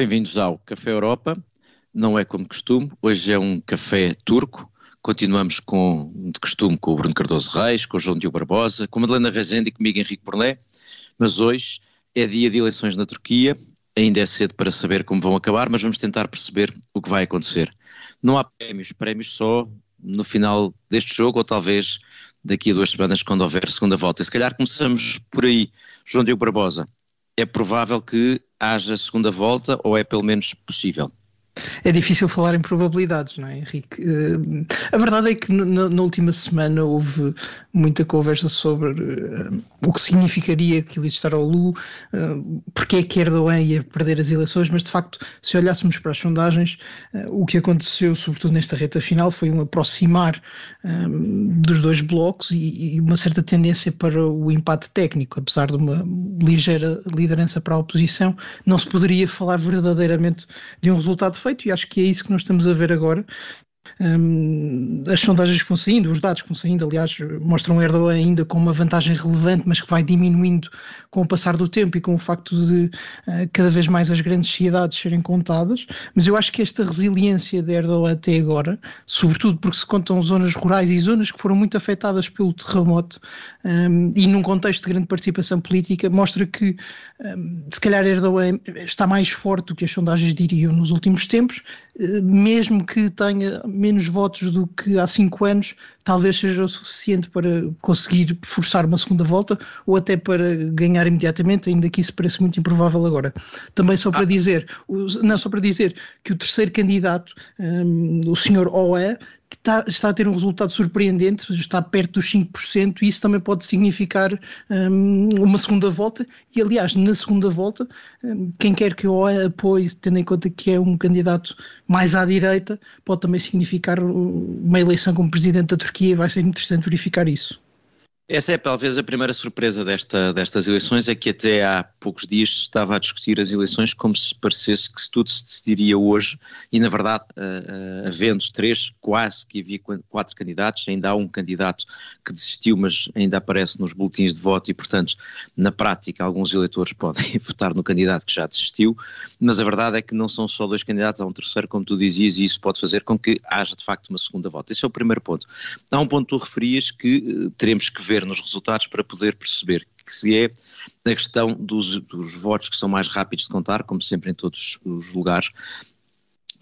Bem-vindos ao Café Europa. Não é como costume, hoje é um café turco. Continuamos com, de costume, com o Bruno Cardoso Reis, com o João Diogo Barbosa, com a Madalena Rezende e comigo Henrique Borné. Mas hoje é dia de eleições na Turquia. Ainda é cedo para saber como vão acabar, mas vamos tentar perceber o que vai acontecer. Não há prémios, prémios só no final deste jogo ou talvez daqui a duas semanas quando houver segunda volta. E se calhar começamos por aí. João Diogo Barbosa, é provável que haja segunda volta ou é pelo menos possível? É difícil falar em probabilidades, não é, Henrique? Uh, a verdade é que na, última semana houve muita conversa sobre uh, o que significaria que ele estar ao Lu, uh, porque é que Erdogan ia perder as eleições, mas de facto, se olhássemos para as sondagens, o que aconteceu, sobretudo nesta reta final, foi um aproximar dos dois blocos e, e, uma certa tendência para o empate técnico, apesar de uma ligeira liderança para a oposição, não se poderia falar verdadeiramente de um resultado feito e acho que é isso que nós estamos a ver agora. Um, as sondagens que vão saindo, os dados que vão saindo, aliás, mostram Erdogan ainda com uma vantagem relevante, mas que vai diminuindo com o passar do tempo e com o facto de uh, cada vez mais as grandes cidades serem contadas. Mas eu acho que esta resiliência de Erdogan até agora, sobretudo porque se contam zonas rurais e zonas que foram muito afetadas pelo terremoto um, e num contexto de grande participação política, mostra que um, se calhar Erdogan está mais forte do que as sondagens diriam nos últimos tempos, uh, mesmo que tenha menos votos do que há cinco anos, talvez seja o suficiente para conseguir forçar uma segunda volta ou até para ganhar imediatamente, ainda que isso pareça muito improvável agora. Também só para ah. dizer, não só para dizer que o terceiro candidato, um, o senhor Oé, está, está, a ter um resultado surpreendente, está perto dos 5%, e isso também pode significar um, uma segunda volta. E, aliás, na segunda volta, um, quem quer que o apoie, tendo em conta que é um candidato mais à direita, pode também significar uma eleição como presidente da Turquia, e vai ser interessante verificar isso. Essa é talvez a primeira surpresa desta, destas eleições, é que até há poucos dias se estava a discutir as eleições como se parecesse que tudo se decidiria hoje e na verdade, uh, uh, havendo três, quase que havia quatro candidatos, ainda há um candidato que desistiu, mas ainda aparece nos boletins de voto e portanto, na prática, alguns eleitores podem votar no candidato que já desistiu, mas a verdade é que não são só dois candidatos, há um terceiro, como tu dizias, e isso pode fazer com que haja de facto uma segunda volta. Esse é o primeiro ponto. Há um ponto que tu referias que uh, teremos que ver ver nos resultados para poder perceber que é a questão dos, dos votos que são mais rápidos de contar, como sempre em todos os lugares,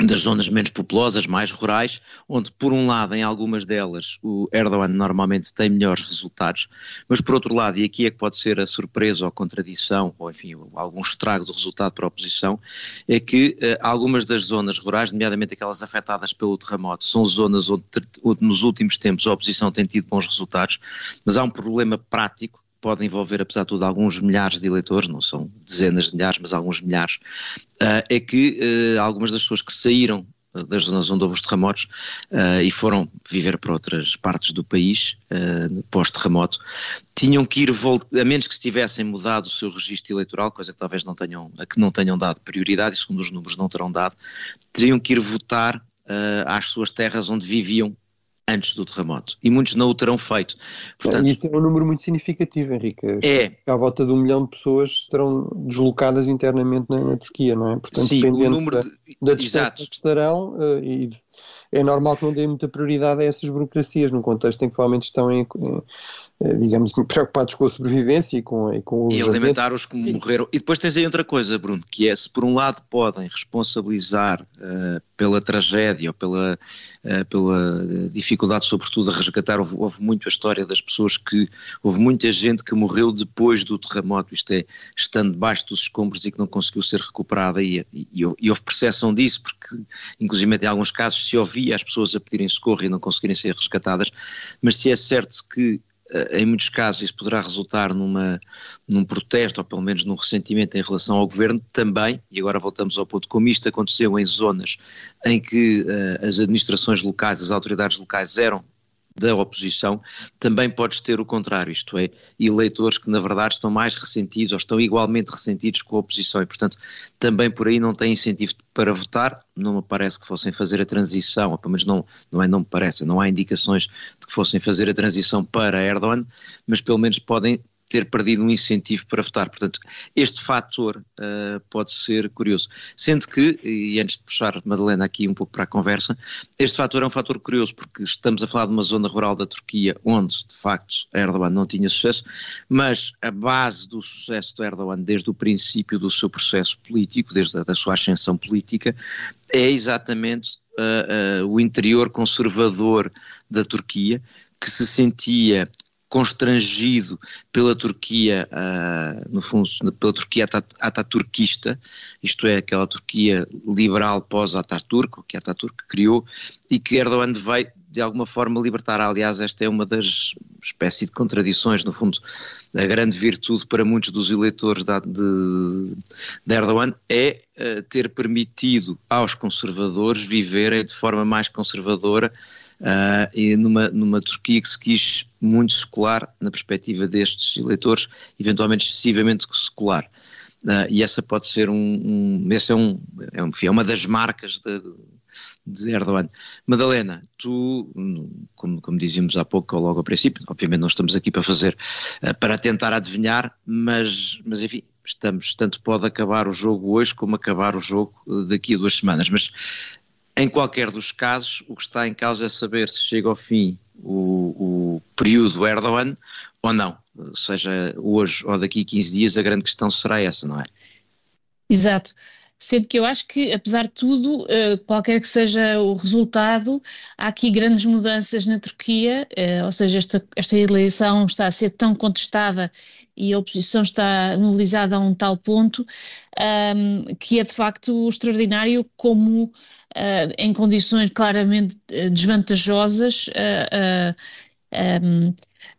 das zonas menos populosas, mais rurais, onde por um lado em algumas delas o Erdogan normalmente tem melhores resultados, mas por outro lado, e aqui é que pode ser a surpresa ou a contradição, ou enfim, algum estrago do resultado para a oposição, é que uh, algumas das zonas rurais, nomeadamente aquelas afetadas pelo terremoto, são zonas onde, onde nos últimos tempos a oposição tem tido bons resultados, mas há um problema prático pode envolver, apesar de tudo, alguns milhares de eleitores, não são dezenas de milhares, mas alguns milhares, uh, é que uh, algumas das pessoas que saíram eh, das zonas onde houve os terremotos uh, e foram viver para outras partes do país uh, pós-terremoto, tinham que ir, a menos que se tivessem mudado o seu registro eleitoral, coisa que talvez não tenham, a que não tenham dado prioridade e segundo os números não terão dado, teriam que ir votar uh, às suas terras onde viviam antes do terremoto. E muitos não o terão feito. Portanto, Isso é um número muito significativo, Henrique. É. À volta de um milhão de pessoas estarão deslocadas internamente na, na Turquia, não é? Portanto, Sim, o número de... da, da distância que estarão, uh, e é normal que não deem muita prioridade a essas burocracias, num contexto em que provavelmente estão em, em eh, digamos, preocupados com a sobrevivência e com, e com os. E alimentar os que morreram. E depois tens aí outra coisa, Bruno, que é se por um lado podem responsabilizar uh, pela tragédia ou pela, uh, pela dificuldade, sobretudo, a resgatar, houve, houve muito a história das pessoas que. Houve muita gente que morreu depois do terremoto, isto é, estando debaixo dos escombros e que não conseguiu ser recuperada, e, e, e houve percepção disso, porque, inclusive, em alguns casos se ouvia as pessoas a pedirem socorro e não conseguirem ser resgatadas, mas se é certo que eh, em muitos casos isso poderá resultar numa, num protesto ou pelo menos num ressentimento em relação ao governo também, e agora voltamos ao ponto como isto aconteceu em zonas em que uh, as administrações locais, as autoridades locais eram da oposição, também podes ter o contrário, isto é, eleitores que na verdade estão mais ressentidos ou estão igualmente ressentidos com a oposição e, portanto, também por aí não têm incentivo para votar. Não me parece que fossem fazer a transição, ou pelo menos não, não, é, não me parece, não há indicações de que fossem fazer a transição para Erdogan, mas pelo menos podem ter perdido um incentivo para votar. Portanto, este fator uh, pode ser curioso. Sendo que, e antes de puxar Madalena aqui um pouco para a conversa, este fator é um fator curioso porque estamos a falar de uma zona rural da Turquia onde, de facto, Erdogan não tinha sucesso, mas a base do sucesso de Erdogan desde o princípio do seu processo político, desde a da sua ascensão política, é exatamente uh, uh, o interior conservador da Turquia, que se sentia constrangido pela Turquia, uh, no fundo, pela Turquia ataturquista, isto é, aquela Turquia liberal pós-Ataturk, que Ataturk criou, e que Erdogan veio de alguma forma libertar. Aliás, esta é uma das espécie de contradições, no fundo, a grande virtude para muitos dos eleitores de, de, de Erdogan é uh, ter permitido aos conservadores viverem de forma mais conservadora Uh, e numa, numa Turquia que se quis muito secular, na perspectiva destes eleitores, eventualmente excessivamente secular. Uh, e essa pode ser um, um é, um, é, um, é uma das marcas de, de Erdogan. Madalena, tu, como, como dizíamos há pouco, ou logo ao princípio, obviamente não estamos aqui para fazer, uh, para tentar adivinhar, mas, mas enfim, estamos, tanto pode acabar o jogo hoje como acabar o jogo daqui a duas semanas, mas em qualquer dos casos, o que está em causa é saber se chega ao fim o, o período Erdogan ou não. Seja hoje ou daqui a 15 dias, a grande questão será essa, não é? Exato. Sendo que eu acho que, apesar de tudo, eh, qualquer que seja o resultado, há aqui grandes mudanças na Turquia, eh, ou seja, esta, esta eleição está a ser tão contestada e a oposição está mobilizada a um tal ponto um, que é de facto extraordinário como uh, em condições claramente desvantajosas uh, uh, um,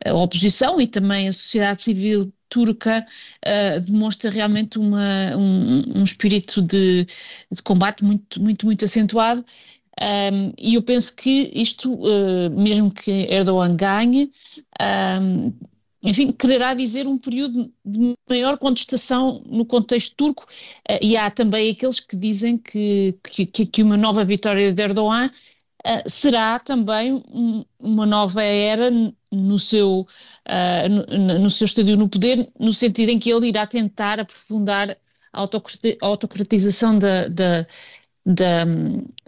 a oposição e também a sociedade civil turca uh, demonstra realmente uma, um, um espírito de, de, combate muito, muito, muito acentuado. Um, e eu penso que isto, uh, mesmo que Erdogan ganhe, um, enfim, quererá dizer um período de maior contestação no contexto turco, uh, e há também aqueles que dizem que, que, que uma nova vitória de Erdogan uh, será também um, uma nova era no seu, uh, no, no, seu estadio no poder, no sentido em que ele irá tentar aprofundar a autocratização da, da, da,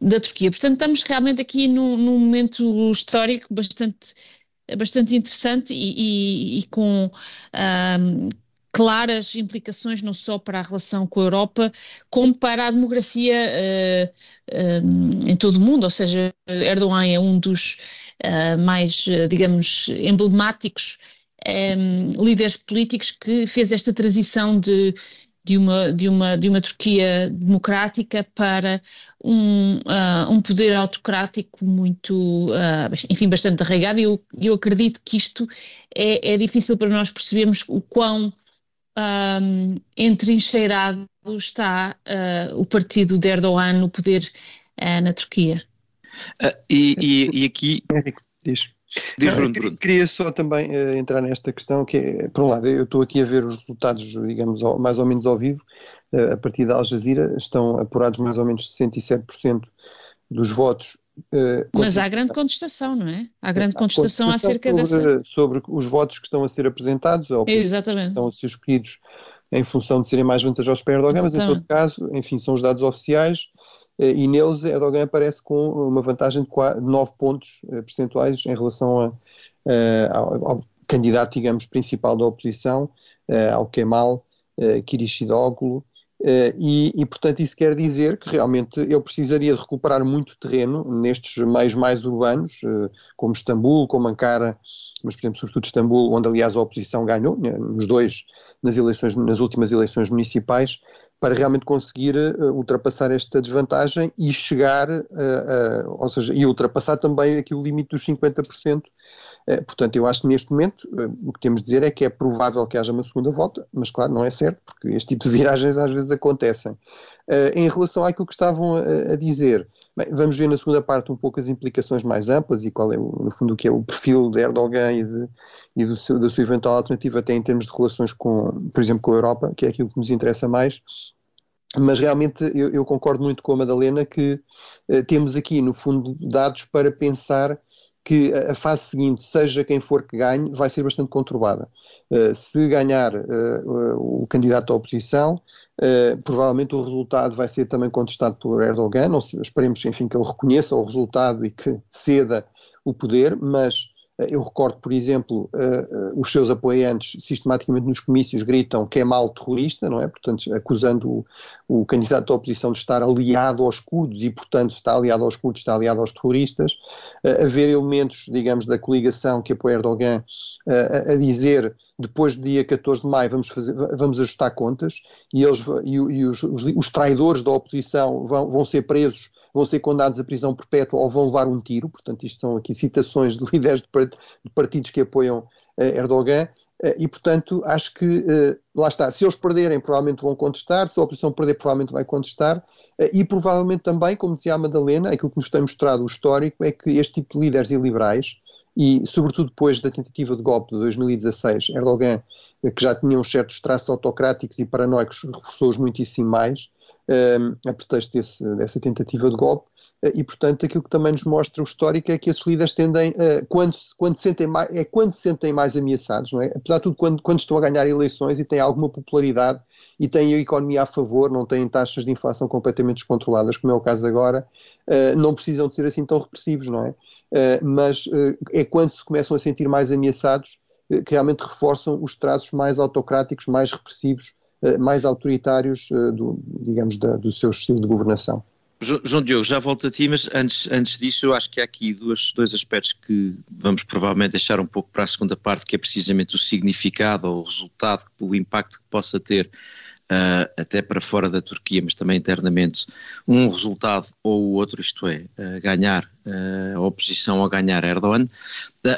da Turquia. Portanto, estamos realmente aqui num, num momento histórico bastante bastante interessante e, e, e com um, claras implicações não só para a relação com a Europa, como para a democracia uh, em todo o mundo. Ou seja, Erdogan é um dos uh, mais, digamos, emblemáticos um, líderes políticos que fez esta transição de de uma, de uma, de uma Turquia democrática para um, uh, um poder autocrático muito, enfim, bastante arraigado. E eu, eu acredito que isto é, é difícil para nós percebermos o quão um, entrincheirado está uh, o partido de Erdogan no poder na Turquia. e, e, e aqui. Diz. Diz Bruno, Bruno. Queria só também uh, entrar nesta questão, que é, por um lado, eu estou aqui a ver os resultados, digamos, ao, mais ou menos ao vivo, uh, a partir da Al Jazeera, estão apurados mais ou menos 67% dos votos. Uh, Mas há grande contestação, não é? Há grande contestação, contestação acerca sobre, dessa... Sobre os votos que estão a ser apresentados, ou que estão a ser escolhidos em função de serem mais vantajosos para Erdogan, mas em todo caso, enfim, são os dados oficiais, eh, e neles Erdogan aparece com uma vantagem de 9 pontos eh, percentuais em relação a, eh, ao, candidato, digamos, principal da oposição, ao Kemal Kılıçdaroğlu, e, e, portanto, isso quer dizer que realmente ele precisaria de recuperar muito terreno nestes meios mais urbanos, como Istambul, como Ankara, mas, por exemplo, sobretudo Istambul, onde, aliás, a oposição ganhou, né, nos dois, nas eleições, nas últimas eleições municipais, para realmente conseguir uh, ultrapassar esta desvantagem e chegar, ou seja, e ultrapassar também aqui o limite dos 50%. Portanto, eu acho que neste momento o que temos de dizer é que é provável que haja uma segunda volta, mas claro, não é certo, porque este tipo de viragens às vezes acontecem. em relação àquilo que estavam a, dizer, bem, vamos ver na segunda parte um pouco as implicações mais amplas e qual é, no fundo, o que é o perfil de Erdogan e, de, e do seu, da sua eventual alternativa, até em termos de relações com, por exemplo, com a Europa, que é aquilo que nos interessa mais mas realmente eu, eu, concordo muito com a Madalena que uh, temos aqui, no fundo, dados para pensar que a fase seguinte, seja quem for que ganhe, vai ser bastante conturbada. Uh, se ganhar uh, o candidato da oposição, uh, provavelmente o resultado vai ser também contestado por Erdogan, não esperemos, enfim, que ele reconheça o resultado e que ceda o poder, mas eh, eu recordo, por exemplo, uh, uh, os seus apoiantes sistematicamente nos comícios gritam que é mal terrorista, não é? Portanto, acusando o, o, candidato da oposição de estar aliado aos curdos e, portanto, se está aliado aos curdos, está aliado aos terroristas. Uh, haver elementos, digamos, da coligação que apoia Erdogan a dizer depois do dia 14 de maio vamos, fazer, vamos ajustar contas e, eles, e, e os, os, os, traidores da oposição vão, vão ser presos vão ser condenados a prisão perpétua ou vão levar um tiro. Portanto, isto são aqui citações de líderes de partidos que apoiam uh, Erdogan. Uh, e, portanto, acho que, uh, lá está, se eles perderem, provavelmente vão contestar, se a oposição perder, provavelmente vai contestar, e provavelmente também, como dizia a Madalena, aquilo que nos tem mostrado o histórico é que este tipo de líderes iliberais, e sobretudo depois da tentativa de golpe de 2016, Erdogan, que já tinha uns certos traços autocráticos e paranoicos, reforçou-os muitíssimo mais, a pretexto desse, dessa tentativa de golpe. Uh, e, portanto, aquilo que também nos mostra o histórico é que esses líderes tendem, uh, quando, quando sentem mais, é quando se sentem mais ameaçados, não é? Apesar de tudo, quando, quando estão a ganhar eleições e têm alguma popularidade e têm a economia a favor, não têm taxas de inflação completamente descontroladas, como é o caso agora, uh, não precisam de ser assim tão repressivos, não é? mas é quando se começam a sentir mais ameaçados que realmente reforçam os traços mais autocráticos, mais repressivos eh, mais autoritários, eh, do, digamos, da, do seu estilo de governação. João Diogo, já volto a ti, mas antes, antes disso eu acho que há aqui duas, dois aspectos que vamos provavelmente deixar um pouco para a segunda parte, que é precisamente o significado ou o resultado, o impacto que possa ter uh, até para fora da Turquia, mas também internamente, um resultado ou o outro, isto é, uh, ganhar uh, a oposição ou ganhar Erdogan.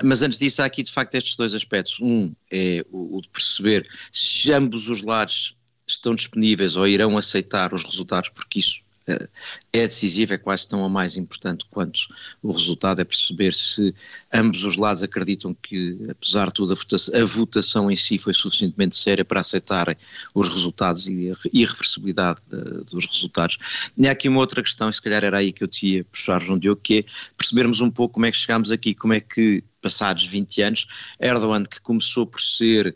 mas antes disso, há aqui de facto estes dois aspectos. Um é o, o de perceber se ambos os lados estão disponíveis ou irão aceitar os resultados, porque isso é decisivo, é quase tão ou mais importante quanto o resultado, é perceber se ambos os lados acreditam que, apesar de tudo, a votação, a votação em si foi suficientemente séria para aceitarem os resultados e a irreversibilidade uh, dos resultados. E há aqui uma outra questão, e se calhar era aí que eu te ia puxar, João Diogo, que é percebermos um pouco como é que chegámos aqui, como é que, passados 20 anos, Erdogan, que começou por ser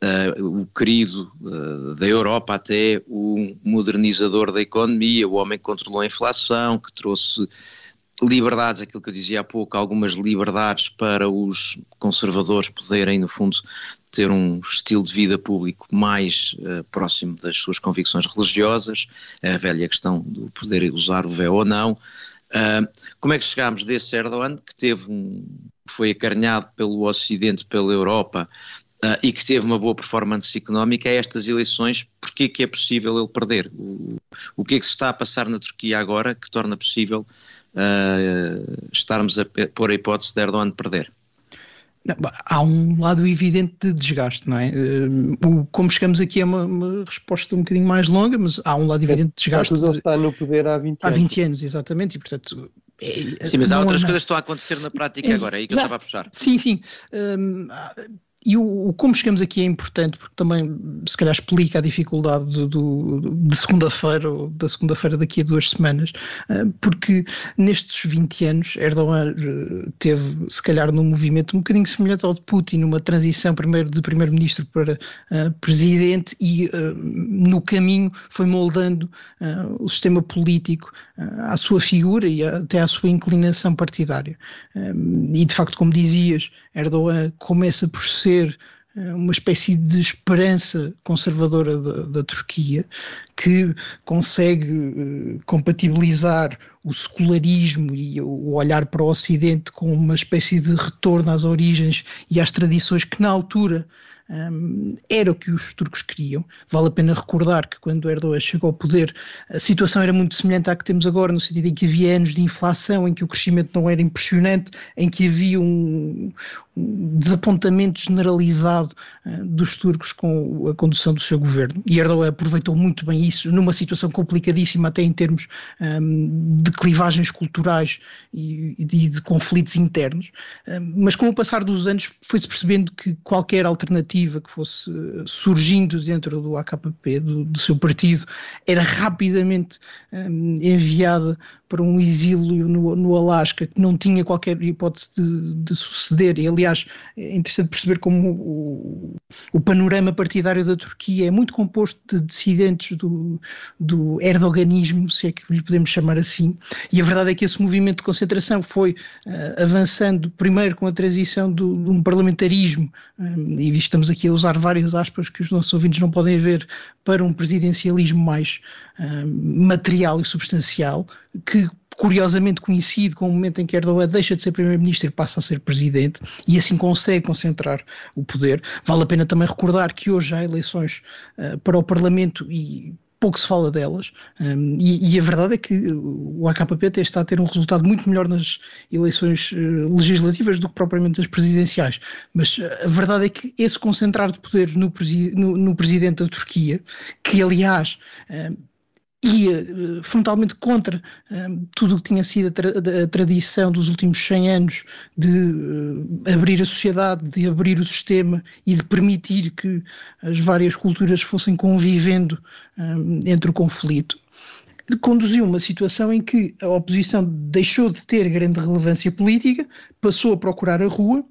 Uh, o querido uh, da Europa até o modernizador da economia, o homem que controlou a inflação, que trouxe liberdades, aquilo que eu dizia há pouco, algumas liberdades para os conservadores poderem, no fundo, ter um estilo de vida público mais uh, próximo das suas convicções religiosas, a velha questão do poder usar o véu ou não. como é que chegámos desse Erdogan, que teve um, foi acarinhado pelo Ocidente, pela Europa, Uh, e que teve uma boa performance económica a estas eleições, porque que é possível ele perder? O, o que é que se está a passar na Turquia agora que torna possível uh, estarmos a pôr a hipótese de Erdogan perder? há um lado evidente de desgaste, não é? Uh, como chegamos aqui é uma, uma, resposta um bocadinho mais longa, mas há um lado evidente de desgaste. Ele está no poder há 20 anos. Há 20 anos, exatamente, e portanto é, sim, mas há outras coisas que estão a acontecer na prática agora, é aí que eu estava a puxar. Sim, sim. Um, e o, o, como chegamos aqui é importante porque também se calhar explica a dificuldade do, do, de segunda-feira ou da segunda-feira daqui a duas semanas, eh, porque nestes 20 anos Erdogan eh, teve se calhar num movimento um bocadinho semelhante ao de Putin, numa transição primeiro de primeiro-ministro para uh, presidente e uh, no caminho foi moldando uh, o sistema político à sua figura e até à sua inclinação partidária. e de facto, como dizias, Erdogan começa por ser ser eh, uma espécie de esperança conservadora da, da Turquia que consegue uh, compatibilizar o secularismo e o olhar para o Ocidente com uma espécie de retorno às origens e às tradições que na altura um, era o que os turcos queriam. Vale a pena recordar que quando Erdogan chegou ao poder, a situação era muito semelhante à que temos agora, no sentido em que havia anos de inflação, em que o crescimento não era impressionante, em que havia um desapontamento generalizado uh, dos turcos com a condução do seu governo. E Erdogan aproveitou muito bem isso, numa situação complicadíssima, até em termos de clivagens culturais e, de, de conflitos internos. mas com o passar dos anos foi-se percebendo que qualquer alternativa que fosse surgindo dentro do AKP, do, do seu partido, era rapidamente um, enviada para um exílio no, no Alasca que não tinha qualquer hipótese de, de, suceder. E, aliás, é interessante perceber como o, o, panorama partidário da Turquia é muito composto de dissidentes do, do erdoganismo, se é que lhe podemos chamar assim. E a verdade é que esse movimento de concentração foi uh, avançando primeiro com a transição do, de um parlamentarismo, um, e estamos aqui a usar várias aspas que os nossos ouvintes não podem ver, para um presidencialismo mais um, material e substancial, que curiosamente coincide com o momento em que Erdogan deixa de ser primeiro-ministro e passa a ser presidente e assim consegue concentrar o poder. Vale a pena também recordar que hoje há eleições uh, para o Parlamento e pouco se fala delas, um, e, e, a verdade é que o AKP está a ter um resultado muito melhor nas eleições uh, legislativas do que propriamente nas presidenciais. Mas uh, a verdade é que esse concentrar de poder no, presi no, no presidente da Turquia, que aliás uh, ia uh, frontalmente contra uh, tudo o que tinha sido a, tra a, tradição dos últimos 100 anos de uh, abrir a sociedade, de abrir o sistema e de permitir que as várias culturas fossem convivendo entre o conflito. Conduziu uma situação em que a oposição deixou de ter grande relevância política, passou a procurar a rua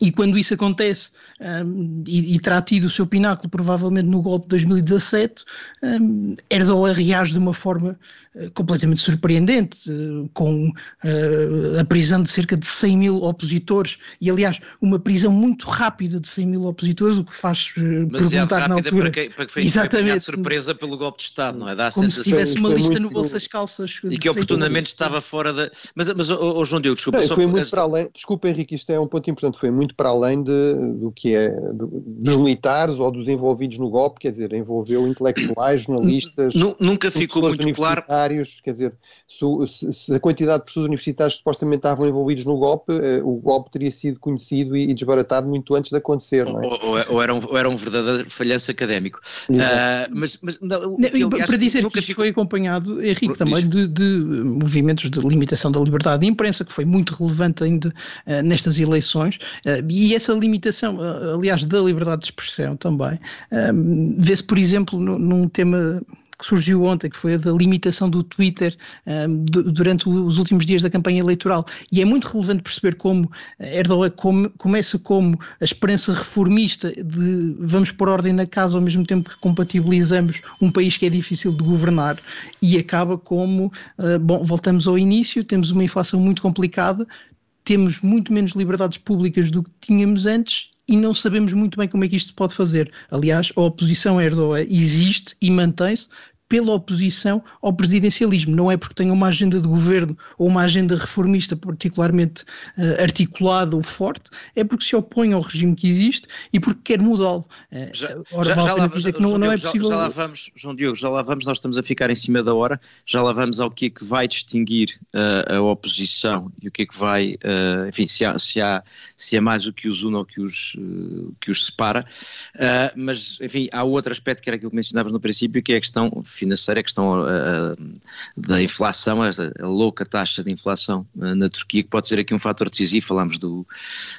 e quando isso acontece, um, e, e, terá tido o seu pináculo provavelmente no golpe de 2017, um, Erdogan reage de uma forma uh, completamente surpreendente, uh, com uh, a prisão de cerca de 100 mil opositores, e aliás, uma prisão muito rápida de 100 mil opositores, o que faz perguntar na altura... Para, que, para que foi Exatamente. surpresa pelo golpe de Estado, não é? Dá Como se tivesse uma lista no bolso das calças. E que oportunamente estava fora da... Mas, mas oh, oh João Diogo, desculpa... Não, foi muito para além... Desculpa, Henrique, isto é um ponto importante, foi muito muito para além de, do que é do, dos militares ou dos envolvidos no golpe, quer dizer, envolveu intelectuais, jornalistas. Nunca ficou muito claro. Quer dizer, se, se, a quantidade de professores universitários que supostamente estavam envolvidos no golpe, eh, o golpe teria sido conhecido e, e desbaratado muito antes de acontecer. Não é? ou, ou, ou, era um, ou era um verdadeiro falhanço académico. Uh, mas, mas não, aliás, para dizer que isto foi acompanhado, Henrique, também de, de, movimentos de limitação da liberdade de imprensa, que foi muito relevante ainda uh, nestas eleições. E essa limitação, aliás, da liberdade de expressão também, um, vê-se, por exemplo, num tema que surgiu ontem, que foi a da limitação do Twitter um, durante os últimos dias da campanha eleitoral. E é muito relevante perceber como Erdogan começa como a esperança reformista de vamos pôr ordem na casa ao mesmo tempo que compatibilizamos um país que é difícil de governar e acaba como, uh, bom, voltamos ao início, temos uma inflação muito complicada, temos muito menos liberdades públicas do que tínhamos antes e não sabemos muito bem como é que isto se pode fazer. Aliás, a oposição a Erdogan existe e mantém-se pela oposição ao presidencialismo. Não é porque tenha uma agenda de governo ou uma agenda reformista particularmente uh, articulada ou forte, é porque se opõe ao regime que existe e porque quer mudá-lo. Uh, já, já, já, lá, já, não, não é possível... já, lá vamos, João Diogo, já lá vamos, nós estamos a ficar em cima da hora, já lá vamos ao que é que vai distinguir uh, a oposição e o que é que vai, enfim, se há, se, há, se há mais o que os une ou que os, que os separa, mas, enfim, há outro aspecto que era aquilo que mencionavas no princípio, que é a questão financeira, a questão uh, da inflação, a, a, louca taxa de inflação uh, na Turquia, que pode ser aqui um fator decisivo. Falámos, do,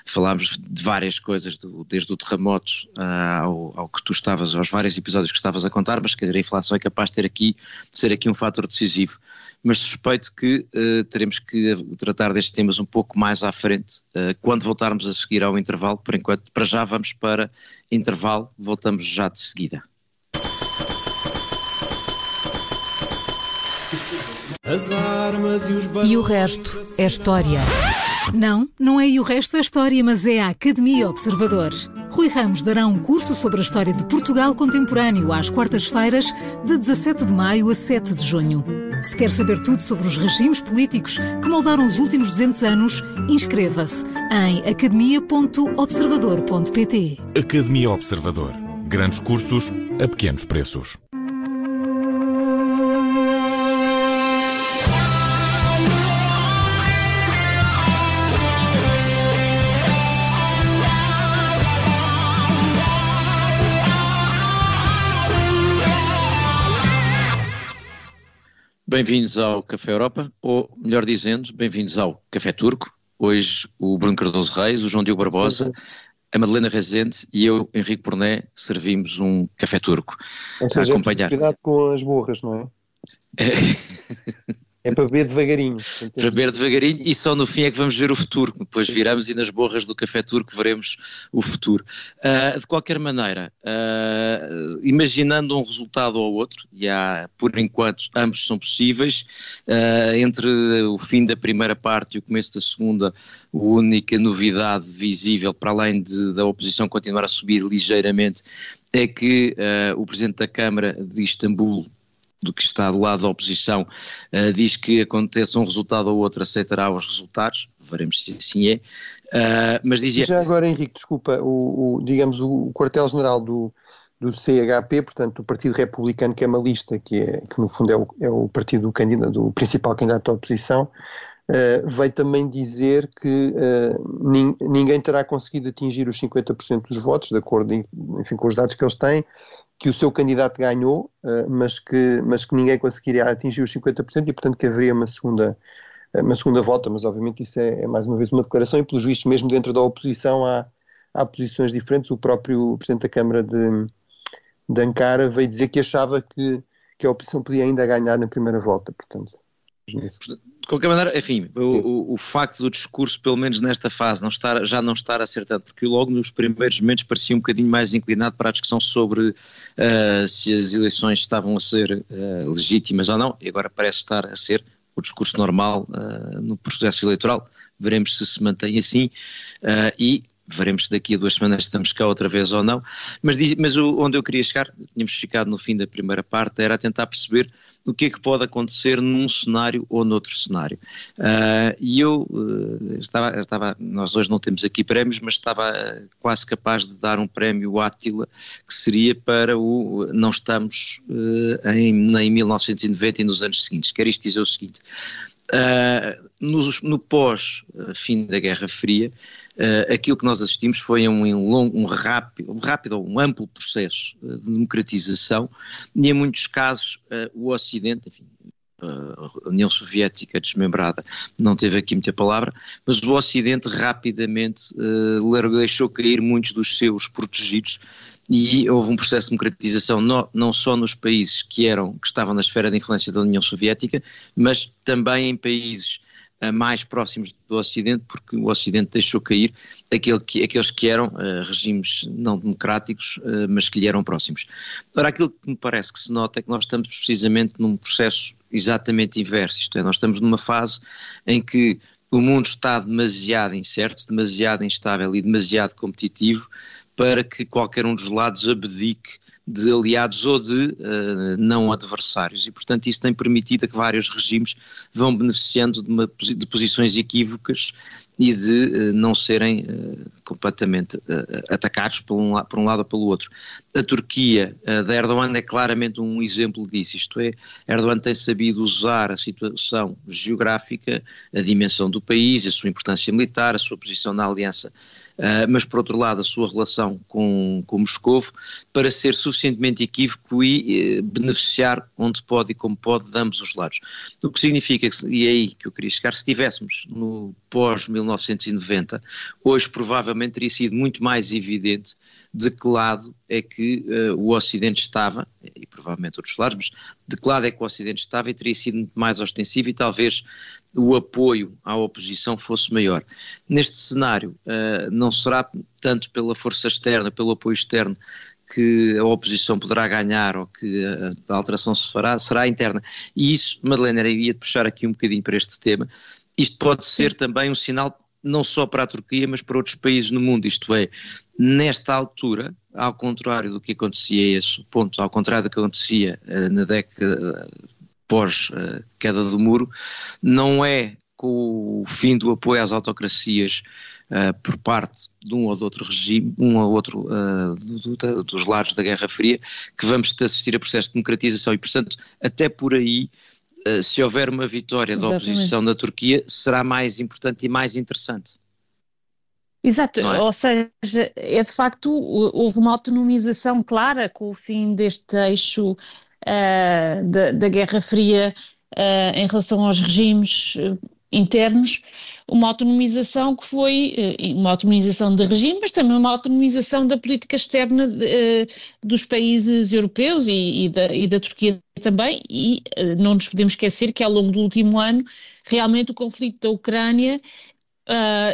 falámos de várias coisas, do, desde o terremoto ao, ao, que tu estavas, aos vários episódios que estavas a contar, mas quer dizer, a inflação é capaz de ter aqui, de ser aqui um fator decisivo. Mas suspeito que teremos que tratar destes temas um pouco mais à frente, quando voltarmos a seguir ao intervalo. Por enquanto, para já vamos para intervalo, voltamos já de seguida. E, e o resto é história. Não, não é e o resto é história, mas é a Academia Observador. Rui Ramos dará um curso sobre a história de Portugal contemporâneo às quartas-feiras, de 17 de maio a 7 de junho. Se quer saber tudo sobre os regimes políticos que moldaram os últimos 200 anos, inscreva-se em academia.observador.pt. Academia Observador. Grandes cursos a pequenos preços. Bem-vindos ao Café Europa, ou melhor dizendo, bem-vindos ao Café Turco. Hoje o Bruno Cardoso Reis, o João Diogo Barbosa, a Madalena Rezende e eu, Henrique Porné, servimos um café turco. Ou seja, a acompanhar. cuidado com as borras, não é? é. É para beber devagarinho. Para beber devagarinho e só no fim é que vamos ver o futuro. Depois viramos e nas borras do café turco veremos o futuro. Uh, de qualquer maneira, uh, imaginando um resultado ou outro, e há, por enquanto, ambos são possíveis, uh, entre o fim da primeira parte e o começo da segunda, a única novidade visível, para além de, da oposição continuar a subir ligeiramente, é que o Presidente da Câmara de Istambul, do que está do lado da oposição, uh, diz que aconteça um resultado ou outro, aceitará os resultados, veremos se assim é, uh, mas dizia... Já agora, Henrique, desculpa, o, o digamos, o quartel-general do, do CHP, portanto, do Partido Republicano, que é uma lista que, é, que no fundo é o, é o partido do, candidato, do principal candidato à oposição, uh, também dizer que uh, nin, ninguém terá conseguido atingir os 50% dos votos, de acordo enfim, com os dados que eles têm, que o seu candidato ganhou, uh, mas, que, mas que ninguém conseguiria atingir os 50% e, portanto, que haveria uma segunda, eh, uma segunda volta, mas obviamente isso é, é mais uma vez uma declaração e, pelos vistos, mesmo dentro da oposição há, há posições diferentes. O próprio Presidente da Câmara de, de Ankara veio dizer que achava que, que a oposição podia ainda ganhar na primeira volta, portanto de qualquer maneira, enfim, o, o, facto do discurso, pelo menos nesta fase, não estar, já não estar acertado, porque logo nos primeiros momentos parecia um bocadinho mais inclinado para a discussão sobre uh, se as eleições estavam a ser uh, legítimas ou não, e agora parece estar a ser o discurso normal uh, no processo eleitoral. Veremos se se mantém assim e veremos se daqui a duas semanas estamos cá outra vez ou não. Mas, mas o, onde eu queria chegar, tínhamos ficado no fim da primeira parte, era tentar perceber o que é que pode acontecer num cenário ou noutro cenário. Uh, e eu uh, estava, estava, nós hoje não temos aqui prémios, mas estava quase capaz de dar um prémio Átila, que seria para o Não Estamos uh, em, em 1990 e nos anos seguintes. Quero isto dizer o seguinte. Uh, no, no pós-fim da Guerra Fria, uh, aquilo que nós assistimos foi um, um, longo, um rápido, um rápido um amplo processo uh, de democratização e em muitos casos o Ocidente, enfim, a União Soviética desmembrada não teve aqui muita palavra, mas o Ocidente rapidamente uh, deixou cair muitos dos seus protegidos e houve um processo de democratização no, não só nos países que eram que estavam na esfera de influência da União Soviética, mas também em países uh, mais próximos do Ocidente, porque o Ocidente deixou cair aquele que, aqueles que eram uh, regimes não democráticos, uh, mas que lhe eram próximos. Ora, aquilo que me parece que se nota é que nós estamos precisamente num processo exatamente inverso, isto é, nós estamos numa fase em que o mundo está demasiado incerto, demasiado instável e demasiado competitivo para que qualquer um dos lados abdique de aliados ou de uh, não adversários. E, portanto, isso tem permitido que vários regimes vão beneficiando de, uma, de posições equívocas e de uh, não serem uh, completamente atacados por um, por um, lado ou pelo outro. A Turquia da Erdogan é claramente um exemplo disso, isto é, Erdogan tem sabido usar a situação geográfica, a dimensão do país, a sua importância militar, a sua posição na aliança Uh, mas por outro lado a sua relação com, com Moscou para ser suficientemente equívoco e uh, beneficiar onde pode e como pode de ambos os lados. O que significa, que, e é aí que eu queria chegar, se estivéssemos no pós-1990, hoje provavelmente teria sido muito mais evidente de que lado é que uh, o Ocidente estava, e provavelmente outros lados, mas de que lado é que o Ocidente estava e teria sido muito mais ostensivo e talvez o apoio à oposição fosse maior. Neste cenário, uh, não será tanto pela força externa, pelo apoio externo, que a oposição poderá ganhar ou que a, alteração se fará, será interna. E isso, Madalena, ia puxar aqui um bocadinho para este tema. Isto pode ser também um sinal não só para a Turquia, mas para outros países no mundo, isto é, nesta altura, ao contrário do que acontecia a esse ponto, ao contrário do que acontecia uh, na década pós-queda uh, do muro, não é com o fim do apoio às autocracias uh, por parte de um ou de outro regime, um ou outro uh, do, do, dos lares da Guerra Fria, que vamos assistir a processo de democratização. E, portanto, até por aí eh, se houver uma vitória da oposição na Turquia, será mais importante e mais interessante. Exato, é? ou seja, é de facto, houve uma autonomização clara com o fim deste eixo uh, da, da, Guerra Fria uh, em relação aos regimes internos, uma autonomização que foi uh, uma autonomização de regime, mas também uma autonomização da política externa uh, dos países europeus e, e, da, e, da, Turquia também, e não nos podemos esquecer que ao longo do último ano, realmente o conflito da Ucrânia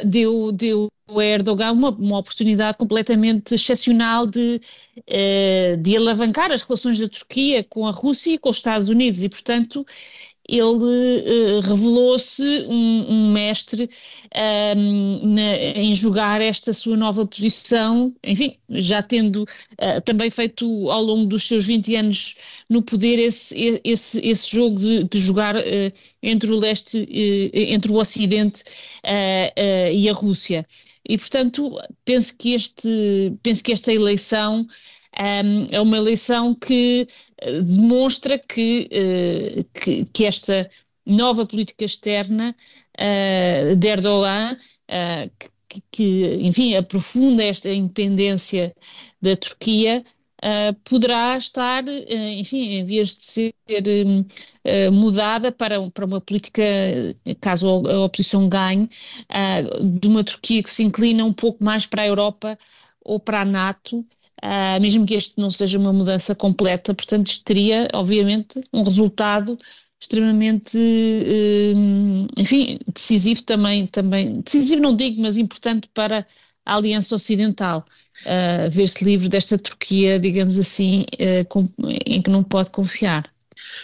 deu, deu o Erdogan uma, uma oportunidade completamente excepcional de, uh, de alavancar as relações da Turquia com a Rússia e com os Estados Unidos. E, portanto, ele uh, revelou-se um, um, mestre um, na, em jogar esta sua nova posição, enfim, já tendo uh, também feito ao longo dos seus 20 anos no poder esse, esse, esse jogo de, de jogar uh, entre o leste, entre o Ocidente e a Rússia. E, portanto, penso que, este, penso que esta eleição um, é uma eleição que eh, demonstra que, uh, que, que, esta nova política externa uh, de Erdogan, uh, que, que, enfim, aprofunda esta independência da Turquia, Uh, poderá estar, uh, enfim, em vez de ser uh, mudada para, para uma política, caso a oposição ganhe, de uma Turquia que se inclina um pouco mais para a Europa ou para a NATO, mesmo que este não seja uma mudança completa, portanto, isto teria, obviamente, um resultado extremamente, enfim, decisivo também, também, decisivo não digo, mas importante para a Aliança Ocidental uh, ver-se livre desta Turquia, digamos assim, uh, com, em que não pode confiar.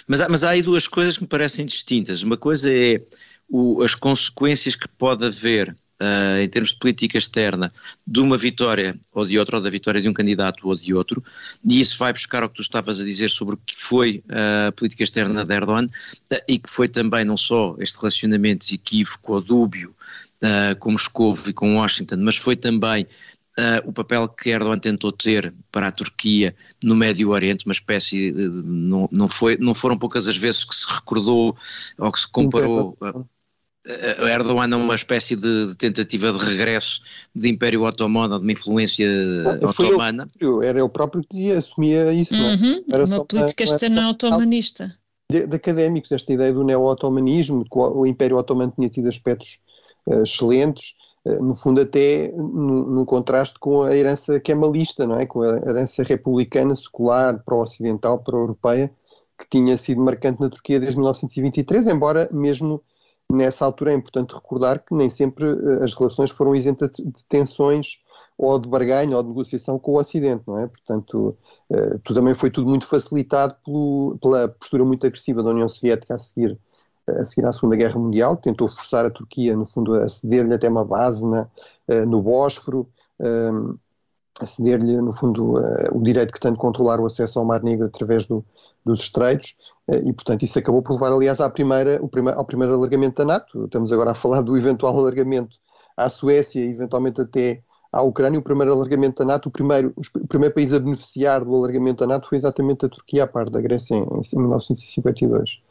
Mas há, mas há aí duas coisas que me parecem distintas. Uma coisa é o, as consequências que pode haver Uh, em termos de política externa, de uma vitória ou de outra, ou da vitória de um candidato ou de outro, e isso vai buscar o que tu estavas a dizer sobre o que foi a política externa de Erdogan, uh, e que foi também não só este relacionamento equívoco ou dúbio uh, com Moscou e com Washington, mas foi também Uh, o papel que Erdogan tentou ter para a Turquia no Médio Oriente, uma espécie de, não, não, foi, não foram poucas as vezes que se recordou ou que se comparou uh, Erdogan a uma espécie de, de, tentativa de regresso de Império Otomano, de uma influência ah, otomana. Próprio, era o próprio que assumia isso, uhum, não é? Era uma política externa otomanista. De, de, académicos, esta ideia do neo-otomanismo, que o, o Império Otomano tinha tido aspectos uh, excelentes, eh, no fundo até num, contraste com a herança kemalista, não é? com a herança republicana, secular, pró-ocidental, pró-europeia, que tinha sido marcante na Turquia desde 1923, embora mesmo nessa altura é importante recordar que nem sempre eh, as relações foram isentas de tensões ou de barganho ou de negociação com o Ocidente, não é? Portanto, uh, também foi tudo muito facilitado pelo, pela postura muito agressiva da União Soviética a seguir a seguir à Segunda Guerra Mundial, tentou forçar a Turquia, no fundo, a ceder-lhe até uma base na, eh, no Bósforo, um, a ceder-lhe, no fundo, o direito que tem de controlar o acesso ao Mar Negro através do, dos estreitos, uh, e, portanto, isso acabou por levar, aliás, à primeira, prime ao primeiro alargamento da NATO. Estamos agora a falar do eventual alargamento à Suécia e, eventualmente, até à Ucrânia. O primeiro alargamento da NATO, o primeiro, o primeiro país a beneficiar do alargamento da NATO foi exatamente a Turquia, a par da Grécia, em, em 1952.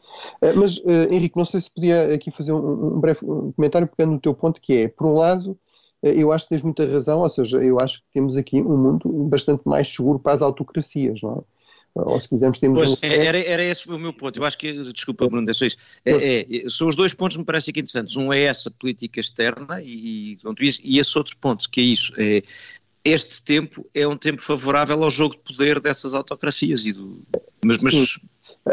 Eh, mas, uh, Henrique, não sei se podia aqui fazer um, breve comentário pegando no teu ponto, que é, por um lado, eu acho que tens muita razão, ou seja, eu acho que temos aqui um mundo bastante mais seguro para as autocracias, não é? Ou se quisermos temos... Pois, um... era, era esse o meu ponto, eu acho que, desculpa Bruno, é só isso, é, é, são os dois pontos que me parecem aqui interessantes, um é essa política externa e, e, e esse outro ponto, que é isso, é, este tempo é um tempo favorável ao jogo de poder dessas autocracias, e do, mas, mas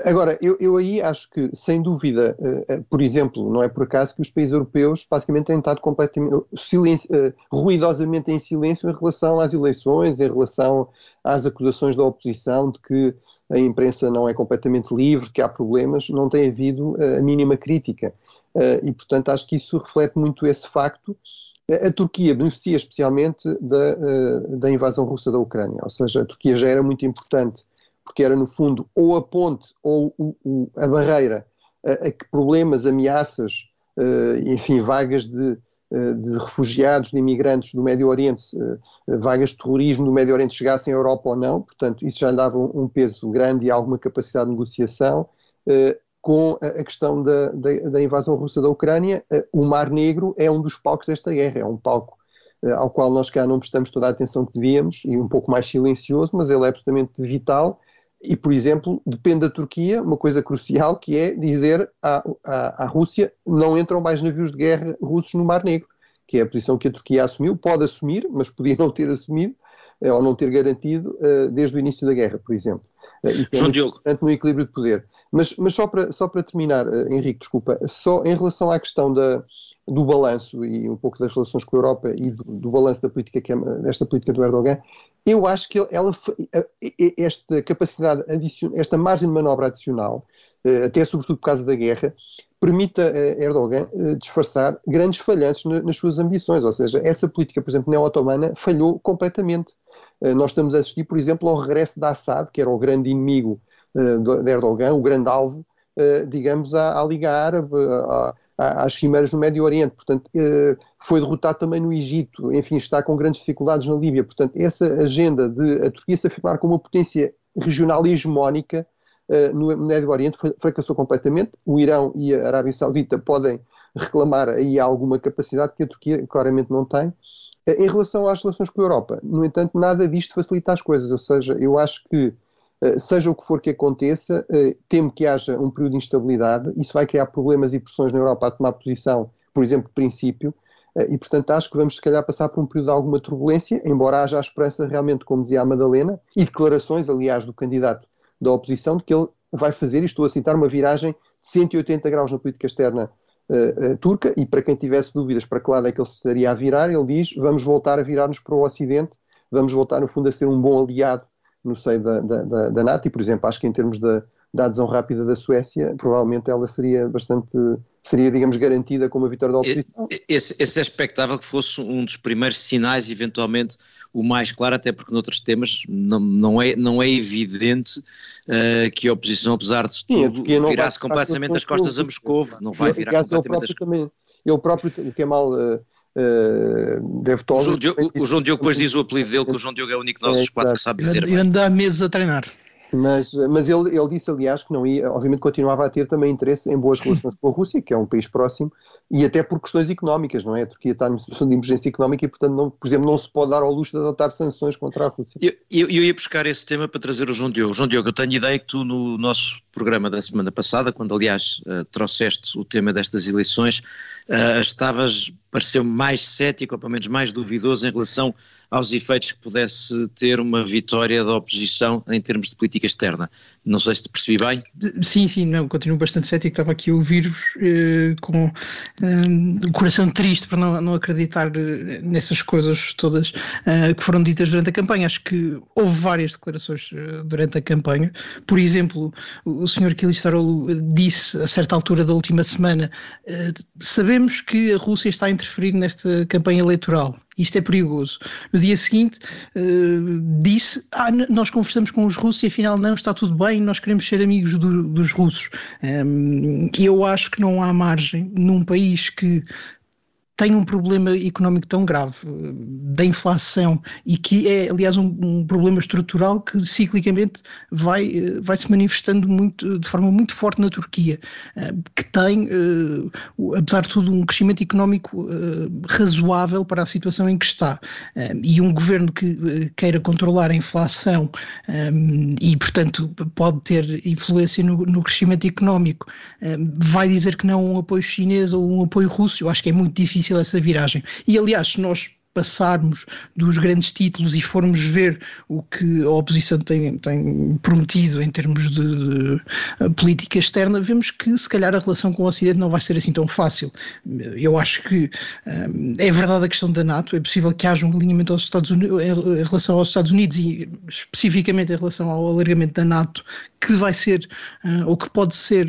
Agora, eu, eu, aí acho que, sem dúvida, uh, uh, por exemplo, não é por acaso que os países europeus basicamente têm estado completamente, uh, ruidosamente em silêncio em relação às eleições, em relação às acusações da oposição de que a imprensa não é completamente livre, que há problemas, não tem havido a mínima crítica. e, portanto, acho que isso reflete muito esse facto. A Turquia beneficia especialmente da, da invasão russa da Ucrânia, ou seja, a Turquia já era muito importante porque era no fundo ou a ponte ou o, o, a barreira a, a, que problemas, ameaças, uh, enfim, vagas de, uh, de, refugiados, de imigrantes do Médio Oriente, vagas de terrorismo do Médio Oriente chegassem à Europa ou não, portanto, isso já dava um peso grande e alguma capacidade de negociação. Com a, questão da, da, da, invasão russa da Ucrânia, o Mar Negro é um dos palcos desta guerra, é um palco ao qual nós cá não prestamos toda a atenção que devíamos e um pouco mais silencioso, mas ele é absolutamente vital e, por exemplo, depende da Turquia, uma coisa crucial que é dizer à, à, à, Rússia não entram mais navios de guerra russos no Mar Negro, que é a posição que a Turquia assumiu, pode assumir, mas podia não ter assumido uh, ou não ter garantido desde o início da guerra, por exemplo. Uh, isso é João é Diogo. importante no equilíbrio de poder. Mas, mas só, para, só para terminar, Henrique, desculpa, só em relação à questão da, do balanço e um pouco das relações com a Europa e do, do balanço da política que é, desta política do Erdogan, eu acho que ela, esta capacidade, esta margem de manobra adicional, eh, até sobretudo por causa da guerra, permite a Erdogan eh, disfarçar grandes falhanços nas suas ambições, ou seja, essa política, por exemplo, neo-otomana falhou completamente. Eh, nós estamos a assistir, por exemplo, ao regresso de Assad, que era o grande inimigo de Erdogan, o grande alvo, digamos, à, à Liga Árabe, à, às cimeras no Médio Oriente, portanto, eh, foi derrotado também no Egito, enfim, está com grandes dificuldades na Líbia. Portanto, essa agenda de a Turquia se afirmar como uma potência regional hegemónica eh, no Médio Oriente fracassou completamente. O Irão e a Arábia Saudita podem reclamar aí alguma capacidade que a Turquia claramente não tem. Em relação às relações com a Europa, no entanto, nada disto facilita as coisas, ou seja, eu acho que eh, seja o que for que aconteça, eh, temo que haja um período de instabilidade, isso vai criar problemas e pressões na Europa a tomar posição, por exemplo, de princípio, eh, e portanto acho que vamos se calhar passar por um período de alguma turbulência, embora haja a esperança realmente, como dizia a Madalena, e declarações, aliás, do candidato da oposição, de que ele vai fazer, e estou a citar, uma viragem de 180 graus na política externa uh, uh, turca, e para quem tivesse dúvidas para que lado é que ele estaria a virar, ele diz, vamos voltar a virar-nos para o Ocidente, vamos voltar, no fundo, a ser um bom aliado no seio da, da, da, NATO e, por exemplo, acho que em termos da, da adesão rápida da Suécia, provavelmente ela seria bastante, seria, digamos, garantida com uma vitória da oposição. Esse, esse é expectável que fosse um dos primeiros sinais, eventualmente o mais claro, até porque noutros temas não, não, é, não é evidente uh, que a oposição, apesar de tudo, Sim, virasse completamente as costas a Moscou, não vai virar completamente as costas. Ele próprio, o que é mal... Uh, Uh, deve o, João Diogo, o João Diogo depois diz o apelido dele, que o João Diogo é o único de nós é, quatro que sabe dizer. Ele anda há meses a treinar. Mas, mas ele, ele disse, aliás, que não ia, obviamente continuava a ter também interesse em boas relações com a Rússia, que é um país próximo, e até por questões económicas, não é? A Turquia está numa situação de emergência económica e, portanto, não, por exemplo, não se pode dar ao luxo de adotar sanções contra a Rússia. Eu, eu, eu ia buscar esse tema para trazer o João Diogo. João Diogo, eu tenho ideia que tu, no nosso programa da semana passada, quando aliás uh, trouxeste o tema destas eleições, uh, estavas, pareceu mais cético, ou pelo menos mais duvidoso em relação aos efeitos que pudesse ter uma vitória da oposição em termos de política externa. Não sei se te percebi bem. Sim, sim, não, continuo bastante cético, estava aqui a ouvir-vos uh, com o coração triste por não, não acreditar nessas coisas todas que foram ditas durante a campanha. Acho que houve várias declarações durante a campanha. Por exemplo, o senhor Kilistaroglu disse a certa altura da última semana: sabemos que a Rússia está a interferir nesta campanha eleitoral isto é perigoso. No dia seguinte uh, disse, ah, nós conversamos com os russos e afinal não, está tudo bem, nós queremos ser amigos do, dos russos. Um, ehm, eu acho que não há margem num país que tem um problema económico tão grave eh, da inflação e que é, aliás, um, um, problema estrutural que ciclicamente vai, eh, vai se manifestando muito, de forma muito forte na Turquia, eh, que tem, apesar de tudo, um crescimento económico razoável para a situação em que está. E um governo que queira controlar a inflação e, portanto, pode ter influência no, no crescimento económico, vai dizer que não um apoio chinês ou um apoio russo, eu acho que é muito difícil difícil essa viragem. E aliás, nós passarmos dos grandes títulos e formos ver o que a oposição tem, tem prometido em termos de, de, política externa, vemos que se calhar a relação com o Ocidente não vai ser assim tão fácil. Eu acho que um, é verdade a questão da NATO, é possível que haja um alinhamento aos Estados Unidos, em relação aos Estados Unidos e especificamente em relação ao alargamento da NATO que vai ser, uh, ou que pode ser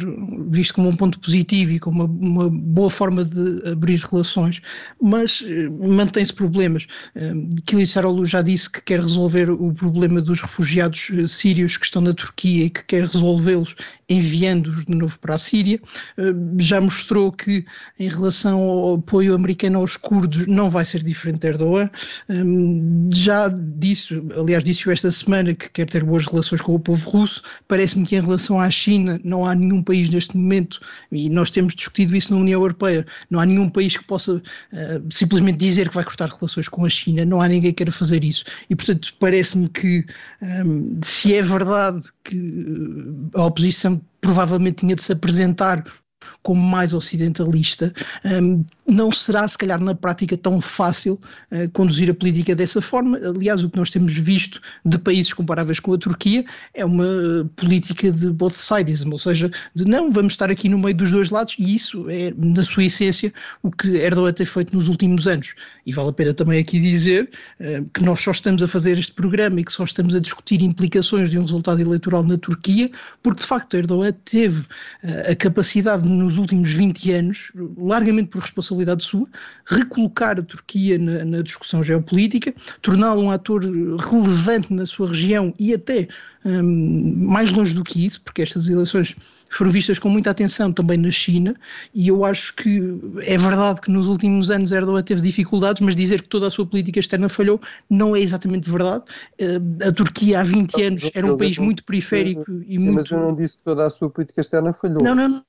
visto como um ponto positivo e como uma, uma boa forma de abrir relações, mas uh, mantém-se problemas. Uh, Kilisaroglu já disse que quer resolver o problema dos refugiados uh, sírios que estão na Turquia e que quer resolvê-los enviando-os de novo para a Síria. já mostrou que, em relação ao apoio americano aos curdos, não vai ser diferente de Erdogan. já disse, aliás, disse esta semana que quer ter boas relações com o povo russo. Parece-me que em relação à China não há nenhum país neste momento, e nós temos discutido isso na União Europeia, não há nenhum país que possa uh, simplesmente dizer que vai cortar relações com a China, não há ninguém que queira fazer isso. E, portanto, parece-me que um, se é verdade que a oposição provavelmente tinha de se apresentar como mais ocidentalista, um, não será se calhar na prática tão fácil uh, conduzir a política dessa forma. Aliás, o que nós temos visto de países comparáveis com a Turquia é uma política de both sides, ou seja, de não, vamos estar aqui no meio dos dois lados e isso é, na sua essência, o que Erdogan tem feito nos últimos anos. E vale a pena também aqui dizer uh, que nós só estamos a fazer este programa e que só estamos a discutir implicações de um resultado eleitoral na Turquia, porque de facto Erdogan teve uh, a capacidade nos últimos 20 anos, largamente por responsabilidade sua, recolocar a Turquia na, na discussão geopolítica, torná-lo um ator relevante na sua região e até um, mais longe do que isso, porque estas eleições foram vistas com muita atenção também na China, e eu acho que é verdade que nos últimos anos Erdogan teve dificuldades, mas dizer que toda a sua política externa falhou não é exatamente verdade. Uh, a Turquia há 20 anos era um país muito periférico e muito... Mas eu não disse que toda a sua política externa falhou. Não, não,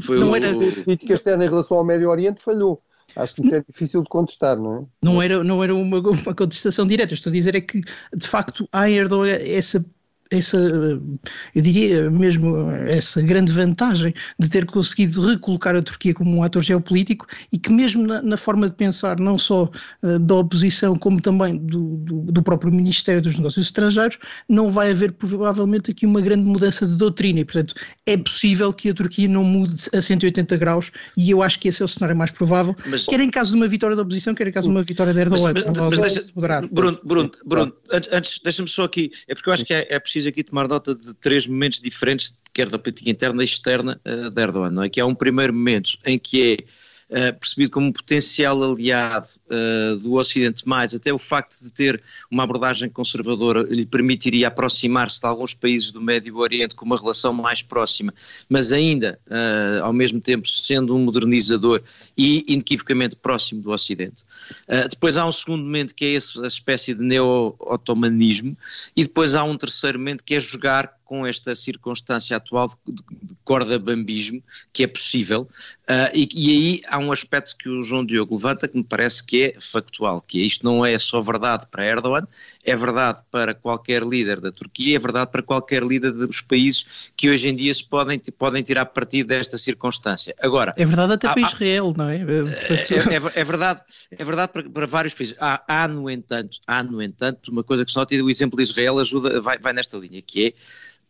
foi não o... era... A política externa em relação ao Médio Oriente falhou. Acho que isso é difícil de contestar, não é? Não era, não era uma, uma contestação direta. Estou a dizer é que, de facto, há em Erdogan essa essa, eu diria mesmo, essa grande vantagem de ter conseguido recolocar a Turquia como um ator geopolítico e que mesmo na, na forma de pensar não só uh, da oposição como também do, do, do, próprio Ministério dos Negócios Estrangeiros, não vai haver provavelmente aqui uma grande mudança de doutrina e portanto é possível que a Turquia não mude a 180 graus e eu acho que esse é o cenário mais provável, mas, quer em caso de uma vitória da oposição, quer em caso de uma vitória da Erdogan. Mas, mas, mas deixa, Bruno, Bruno, Bruno, antes, deixa-me só aqui, é porque eu acho que é, é preciso preciso aqui tomar nota de três momentos diferentes, quer da política interna e externa uh, de Erdogan, não é? Que há um primeiro momento em que é percebido como um potencial aliado uh, do Ocidente, mais até o facto de ter uma abordagem conservadora lhe permitiria aproximar-se de alguns países do Médio Oriente com uma relação mais próxima, mas ainda, uh, ao mesmo tempo, sendo um modernizador e inequivocamente próximo do Ocidente. depois há um segundo momento que é essa espécie de neo-otomanismo, e depois há um terceiro momento que é jogar com esta circunstância atual de, de, de corda-bambismo, que é possível, uh, e, e, aí há um aspecto que o João Diogo levanta que me parece que é factual, que é isto não é só verdade para Erdogan, é verdade para qualquer líder da Turquia, é verdade para qualquer líder dos países que hoje em dia se podem, podem tirar partido desta circunstância. Agora, é verdade até há, para Israel, não é? É, é, é verdade, é verdade para, para vários países. Há, há, no entanto, há, no entanto, uma coisa que se nota e o exemplo de Israel ajuda, vai, vai nesta linha, que é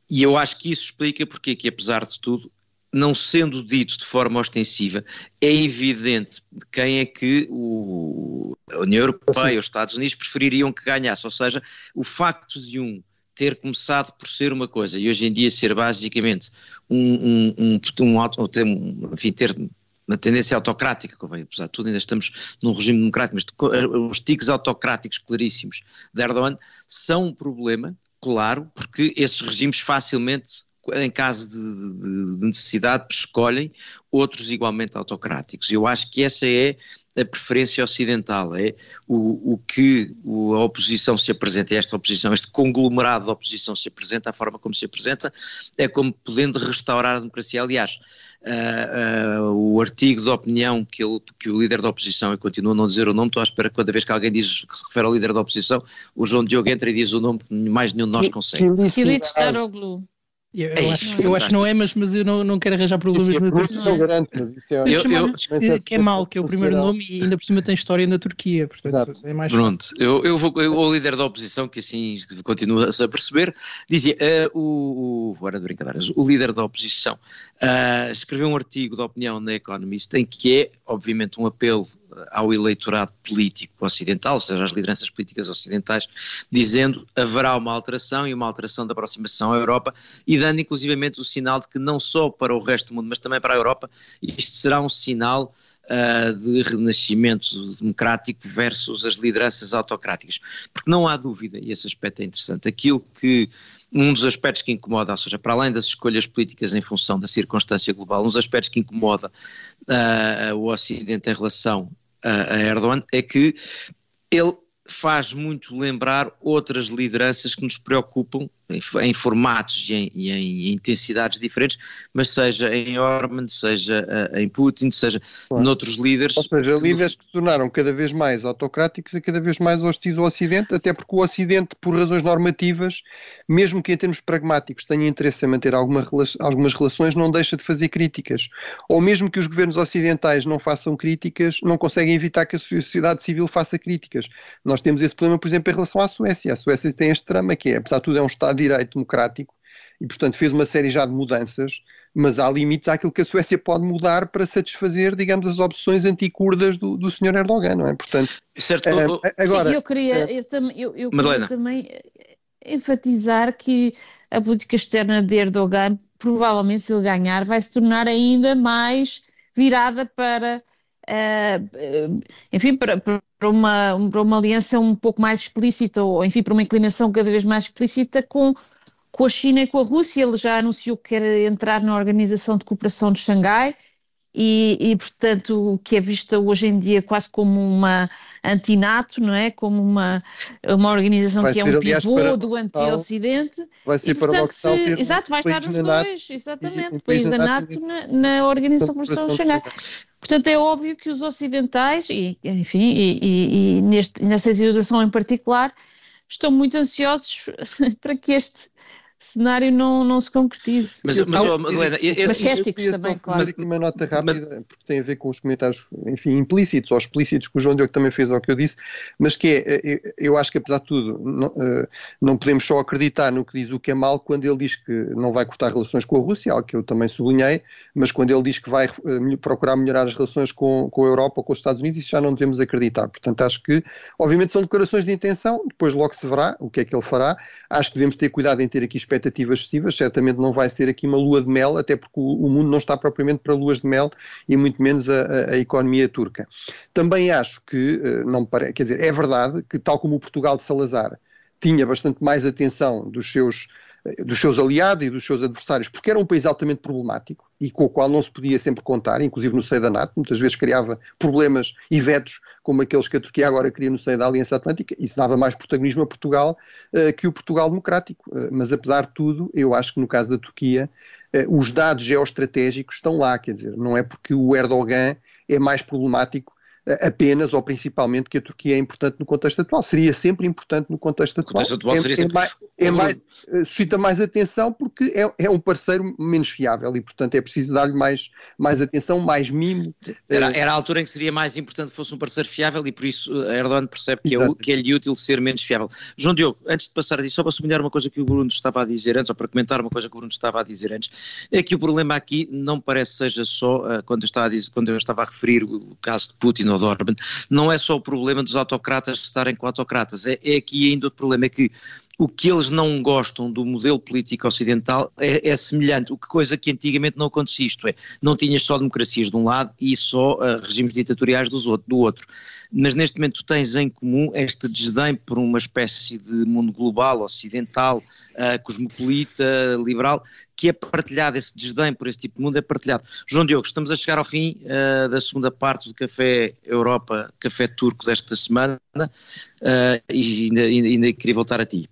e eu acho que isso explica porque que, apesar de tudo, não sendo dito de forma ostensiva, é evidente de quem é que o, a União Europeia os Estados Unidos prefeririam que ganhasse. Ou seja, o facto de um ter começado por ser uma coisa e hoje em dia ser basicamente um, um, um, um, um enfim, ter uma tendência autocrática, convém, apesar de tudo, ainda estamos num regime democrático, mas os tiques autocráticos claríssimos de Erdogan são um problema claro, porque esses regimes facilmente, em caso de, de, de necessidade, escolhem outros igualmente autocráticos. Eu acho que essa é a preferência ocidental, é o, o que a oposição se apresenta, esta oposição, este conglomerado de oposição se apresenta, a forma como se apresenta, é como podendo restaurar a democracia. Aliás, uh, uh, o artigo de opinião que, ele, que o líder da oposição, e continua a não dizer o nome, estou à espera que cada vez que alguém diz que se refere ao líder da oposição, o João Diogo entra e diz o nome, mais nenhum de nós consegue. Filipe Staroglu. Eu, eu, acho, eu acho que não é, mas, mas eu não, não quero arranjar problemas na Turquia. Não garanto, mas isso é. Eu, eu, eu que é mal, que é o primeiro nome e ainda por cima tem história na Turquia. Portanto, Exato. é mais Pronto, eu, eu vou. Eu, o líder da oposição, que assim continua-se a perceber, dizia: uh, o, o. Agora de brincadeiras, o líder da oposição uh, escreveu um artigo de opinião na Economist em que é, obviamente, um apelo ao eleitorado político ocidental, ou seja, às lideranças políticas ocidentais, dizendo haverá uma alteração e uma alteração da aproximação à Europa e dando inclusivamente o sinal de que não só para o resto do mundo, mas também para a Europa, isto será um sinal uh, de renascimento democrático versus as lideranças autocráticas. Porque não há dúvida, e esse aspecto é interessante, aquilo que um dos aspectos que incomoda, ou seja, para além das escolhas políticas em função da circunstância global, um dos aspectos que incomoda uh, o Ocidente em relação a, Erdogan é que ele faz muito lembrar outras lideranças que nos preocupam em, em formatos e em, e em, intensidades diferentes, mas seja em Orban, seja uh, em Putin, seja claro. noutros líderes. Ou seja, líderes que se tornaram cada vez mais autocráticos e cada vez mais hostis ao Ocidente, até porque o Ocidente, por razões normativas, mesmo que em termos pragmáticos tenha interesse em manter alguma, algumas relações, não deixa de fazer críticas. Ou mesmo que os governos ocidentais não façam críticas, não conseguem evitar que a sociedade civil faça críticas. Nós temos esse problema, por exemplo, em relação à Suécia. A Suécia tem este drama que é, apesar de tudo, é um Estado de Direito democrático e, portanto, fez uma série já de mudanças, mas há limites àquilo que a Suécia pode mudar para satisfazer, digamos, as opções anticurdas do, do Sr. Erdogan, não é? Portanto, certo. Uh, agora, Sim, eu queria, uh, eu, tam, eu, eu queria também enfatizar que a política externa de Erdogan, provavelmente, se ele ganhar, vai se tornar ainda mais virada para uh, enfim, para, para, uma, para uma aliança um pouco mais explícita, ou enfim, para uma inclinação cada vez mais explícita com, com a China e com a Rússia. Ele já anunciou que quer entrar na Organização de Cooperação de Xangai. E, e, portanto, que é vista hoje em dia quase como uma antinato, não é? Como uma, uma organização vai que é um pivô do anti-Ocidente. Vai ser e, portanto, se, Exato, vai estar os dois, exatamente, país da NATO na, na Organização de Xangai. Portanto, é óbvio que os ocidentais, e, enfim, e, e, neste, nessa situação em particular, estão muito ansiosos para que este cenário não, não se concretize. Mas, mas, oh, Madalena, mas céticos também, claro. uma nota rápida, porque tem a ver com os comentários, enfim, implícitos ou explícitos que o João Diogo também fez ao que eu disse, mas que é, é eu acho que apesar de tudo, não, eh, não podemos só acreditar no que diz o que é mal quando ele diz que não vai cortar relações com a Rússia, algo que eu também sublinhei, mas quando ele diz que vai eh, procurar melhorar as relações com, com a Europa com os Estados Unidos, isso já não devemos acreditar. Portanto, acho que, obviamente, são declarações de intenção, depois logo se verá o que é que ele fará. Acho que devemos ter cuidado em ter aqui expectativas excessivas, certamente não vai ser aqui uma lua de mel, até porque o, o mundo não está propriamente para luas de mel e muito menos a, a, a economia turca. Também acho que, eh, não me parece, quer dizer, é verdade que tal como o Portugal de Salazar tinha bastante mais atenção dos seus dos seus aliados e dos seus adversários, porque era um país altamente problemático e com o qual não se podia sempre contar, inclusive no seio da NATO, muitas vezes criava problemas e vetos como aqueles que a Turquia agora cria no seio da Aliança Atlântica, isso dava mais protagonismo a Portugal uh, que o Portugal democrático. Uh, mas apesar de tudo, eu acho que no caso da Turquia, uh, os dados geoestratégicos estão lá, quer dizer, não é porque o Erdogan é mais problemático apenas ou principalmente que a Turquia é importante no contexto atual. Seria sempre importante no contexto atual. Contexto atual é, é, mais, é mais, eh, suscita mais atenção porque é, é, um parceiro menos fiável e, portanto, é preciso dar-lhe mais, mais atenção, mais mimo. Era, eh, era, a altura em que seria mais importante que fosse um parceiro fiável e por isso eh, Erdogan percebe que é, que é lhe útil ser menos fiável. João Diogo, antes de passar a disso, só para sublinhar uma coisa que o Bruno estava a dizer antes, ou para comentar uma coisa que o Bruno estava a dizer antes, é que o problema aqui não parece seja só, uh, quando, eu estava a dizer, quando eu estava a referir o caso de Putin ou de Orban, não é só o problema dos autocratas estarem com autocratas, é, é aqui ainda outro problema, é que o que eles não gostam do modelo político ocidental é, é, semelhante, o que coisa que antigamente não acontecia, isto é, não tinhas só democracias de um lado e só uh, regimes ditatoriais do, do outro. Mas neste momento tens em comum este desdém por uma espécie de mundo global, ocidental, uh, cosmopolita, liberal, que é partilhado, esse desdém por esse tipo de mundo é partilhado. João Diogo, estamos a chegar ao fim uh, da segunda parte do Café Europa, Café Turco desta semana, e ainda, ainda, ainda queria voltar a ti.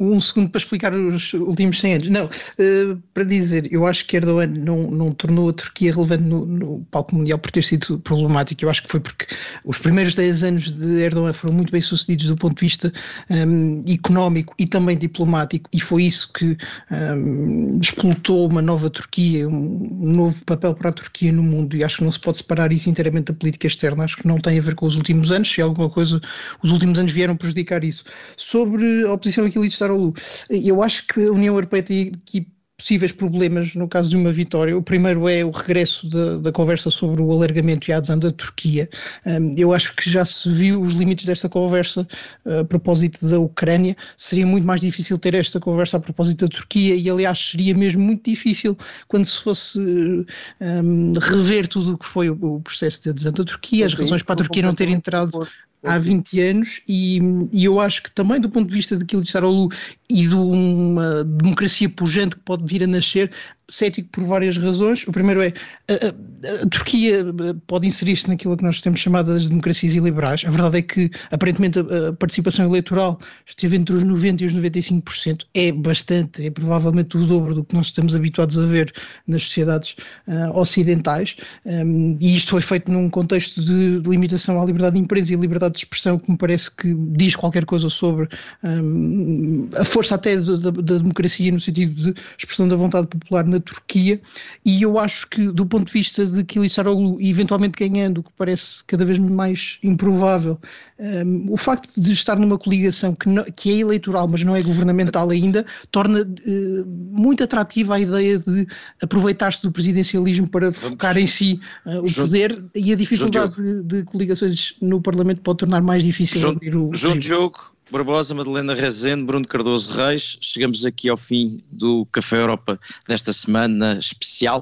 Um segundo para explicar os últimos 100 anos. Não, uh, para dizer, eu acho que Erdogan não, não tornou a Turquia relevante no, no, palco mundial por ter sido problemático. Eu acho que foi porque os primeiros 10 anos de Erdogan foram muito bem sucedidos do ponto de vista um, económico e também diplomático, e foi isso que um, explotou uma nova Turquia, um novo papel para a Turquia no mundo. E acho que não se pode separar isso inteiramente da política externa. Acho que não tem a ver com os últimos anos. Se alguma coisa, os últimos anos vieram prejudicar isso. Sobre a oposição aquilo estar ao Lu. Eu acho que a União Europeia tem aqui possíveis problemas no caso de uma vitória. O primeiro é o regresso da, da conversa sobre o alargamento e a adesão da Turquia. Um, eu acho que já se viu os limites desta conversa uh, a propósito da Ucrânia. Seria muito mais difícil ter esta conversa a propósito da Turquia e, aliás, seria mesmo muito difícil quando se fosse um, rever tudo o que foi o, o, processo de adesão da Turquia, as razões para a Turquia não ter entrado há 20 anos e, e, eu acho que também do ponto de vista daquilo de estar ao Lu e de uma democracia pujante que pode vir a nascer, cético por várias razões. O primeiro é a, a, a Turquia pode inserir-se naquilo que nós temos chamado de democracias iliberais. A verdade é que aparentemente a, a participação eleitoral esteve entre os 90% e os 95%. É bastante, é provavelmente o dobro do que nós estamos habituados a ver nas sociedades uh, ocidentais. Um, e isto foi feito num contexto de, limitação à liberdade de imprensa e à liberdade de expressão que me parece que diz qualquer coisa sobre um, a força até da, da, democracia no sentido de expressão da vontade popular na Turquia. E eu acho que do ponto de vista de Kilisaroglu eventualmente ganhando, o que parece cada vez mais improvável, um, o facto de estar numa coligação que, não, que, é eleitoral mas não é governamental ainda, torna uh, muito atrativa a ideia de aproveitar-se do presidencialismo para focar em si uh, o poder e a dificuldade de, de, coligações no Parlamento pode tornar mais difícil João, abrir o. João Diogo, Barbosa, Madalena Rezende, Bruno Cardoso Reis. Chegamos aqui ao fim do Café Europa desta semana especial.